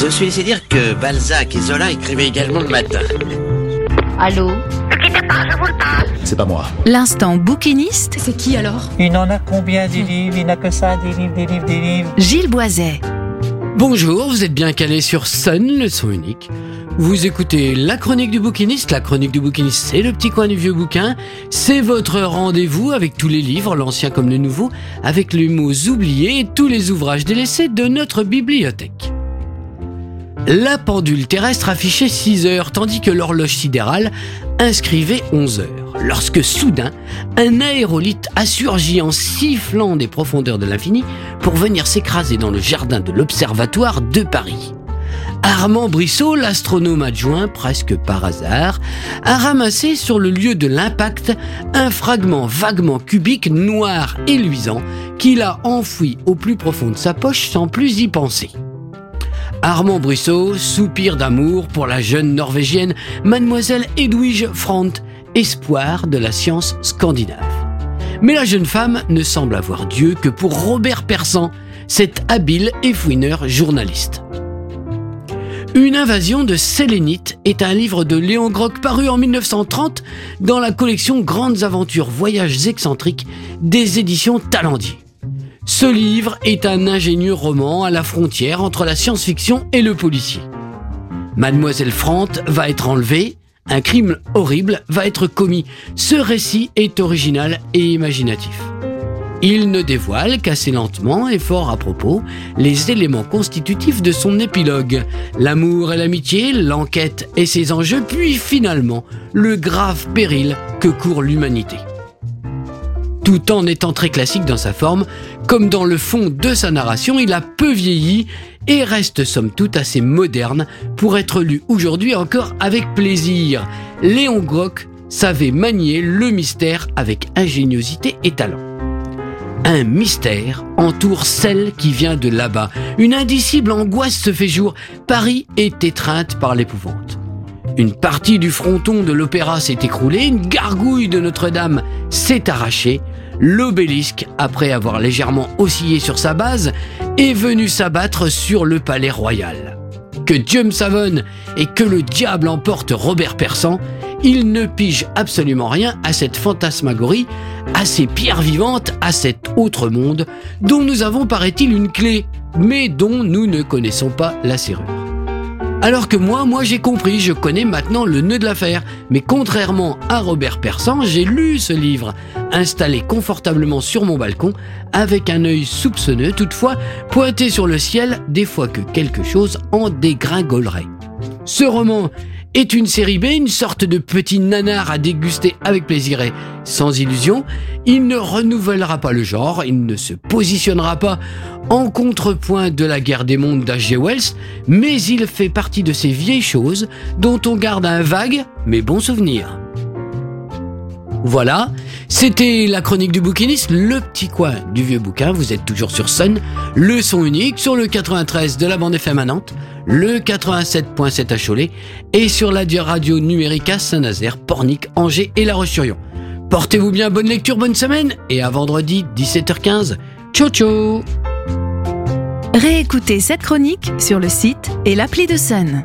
Je suis laissé dire que Balzac et Zola écrivaient également le matin. Allô C'est pas moi. L'instant bouquiniste, C'est qui alors Il en a combien des livres Il n'a que ça, des livres, des livres, des livres. Gilles Boiset. Bonjour, vous êtes bien calé sur Sun, le son unique. Vous écoutez la chronique du bouquiniste. La chronique du bouquiniste, c'est le petit coin du vieux bouquin. C'est votre rendez-vous avec tous les livres, l'ancien comme le nouveau, avec les mots oubliés et tous les ouvrages délaissés de notre bibliothèque. La pendule terrestre affichait 6 heures, tandis que l'horloge sidérale inscrivait 11 heures. Lorsque soudain, un aérolite a surgi en sifflant des profondeurs de l'infini pour venir s'écraser dans le jardin de l'Observatoire de Paris. Armand Brissot, l'astronome adjoint, presque par hasard, a ramassé sur le lieu de l'impact un fragment vaguement cubique, noir et luisant, qu'il a enfoui au plus profond de sa poche sans plus y penser. Armand Brissot soupire d'amour pour la jeune norvégienne Mademoiselle Edwige Frandt, espoir de la science scandinave. Mais la jeune femme ne semble avoir Dieu que pour Robert Persan, cet habile et fouineur journaliste. Une invasion de Sélénites est un livre de Léon Grock paru en 1930 dans la collection Grandes aventures voyages excentriques des éditions Talendier. Ce livre est un ingénieux roman à la frontière entre la science-fiction et le policier. Mademoiselle Frandt va être enlevée, un crime horrible va être commis. Ce récit est original et imaginatif. Il ne dévoile qu'assez lentement et fort à propos les éléments constitutifs de son épilogue, l'amour et l'amitié, l'enquête et ses enjeux, puis finalement le grave péril que court l'humanité. Tout en étant très classique dans sa forme, comme dans le fond de sa narration, il a peu vieilli et reste somme toute assez moderne pour être lu aujourd'hui encore avec plaisir. Léon Grock savait manier le mystère avec ingéniosité et talent. Un mystère entoure celle qui vient de là-bas. Une indicible angoisse se fait jour. Paris est étreinte par l'épouvante. Une partie du fronton de l'opéra s'est écroulée, une gargouille de Notre-Dame s'est arrachée, l'obélisque, après avoir légèrement oscillé sur sa base, est venu s'abattre sur le palais royal. Que Dieu me savonne et que le diable emporte Robert Persan, il ne pige absolument rien à cette fantasmagorie, à ces pierres vivantes, à cet autre monde, dont nous avons, paraît-il, une clé, mais dont nous ne connaissons pas la serrure. Alors que moi, moi j'ai compris, je connais maintenant le nœud de l'affaire. Mais contrairement à Robert Persan, j'ai lu ce livre, installé confortablement sur mon balcon, avec un œil soupçonneux toutefois, pointé sur le ciel, des fois que quelque chose en dégringolerait. Ce roman est une série B, une sorte de petit nanar à déguster avec plaisir et sans illusion. Il ne renouvellera pas le genre, il ne se positionnera pas en contrepoint de la guerre des mondes d'H.G. Wells, mais il fait partie de ces vieilles choses dont on garde un vague mais bon souvenir. Voilà, c'était la chronique du bouquiniste, le petit coin du vieux bouquin. Vous êtes toujours sur Sun, le son unique sur le 93 de la bande FM à le 87.7 à Cholet et sur la radio numérique Saint-Nazaire, Pornic, Angers et La Roche-sur-Yon. Portez-vous bien, bonne lecture, bonne semaine et à vendredi 17h15. Ciao ciao Réécoutez cette chronique sur le site et l'appli de Sun.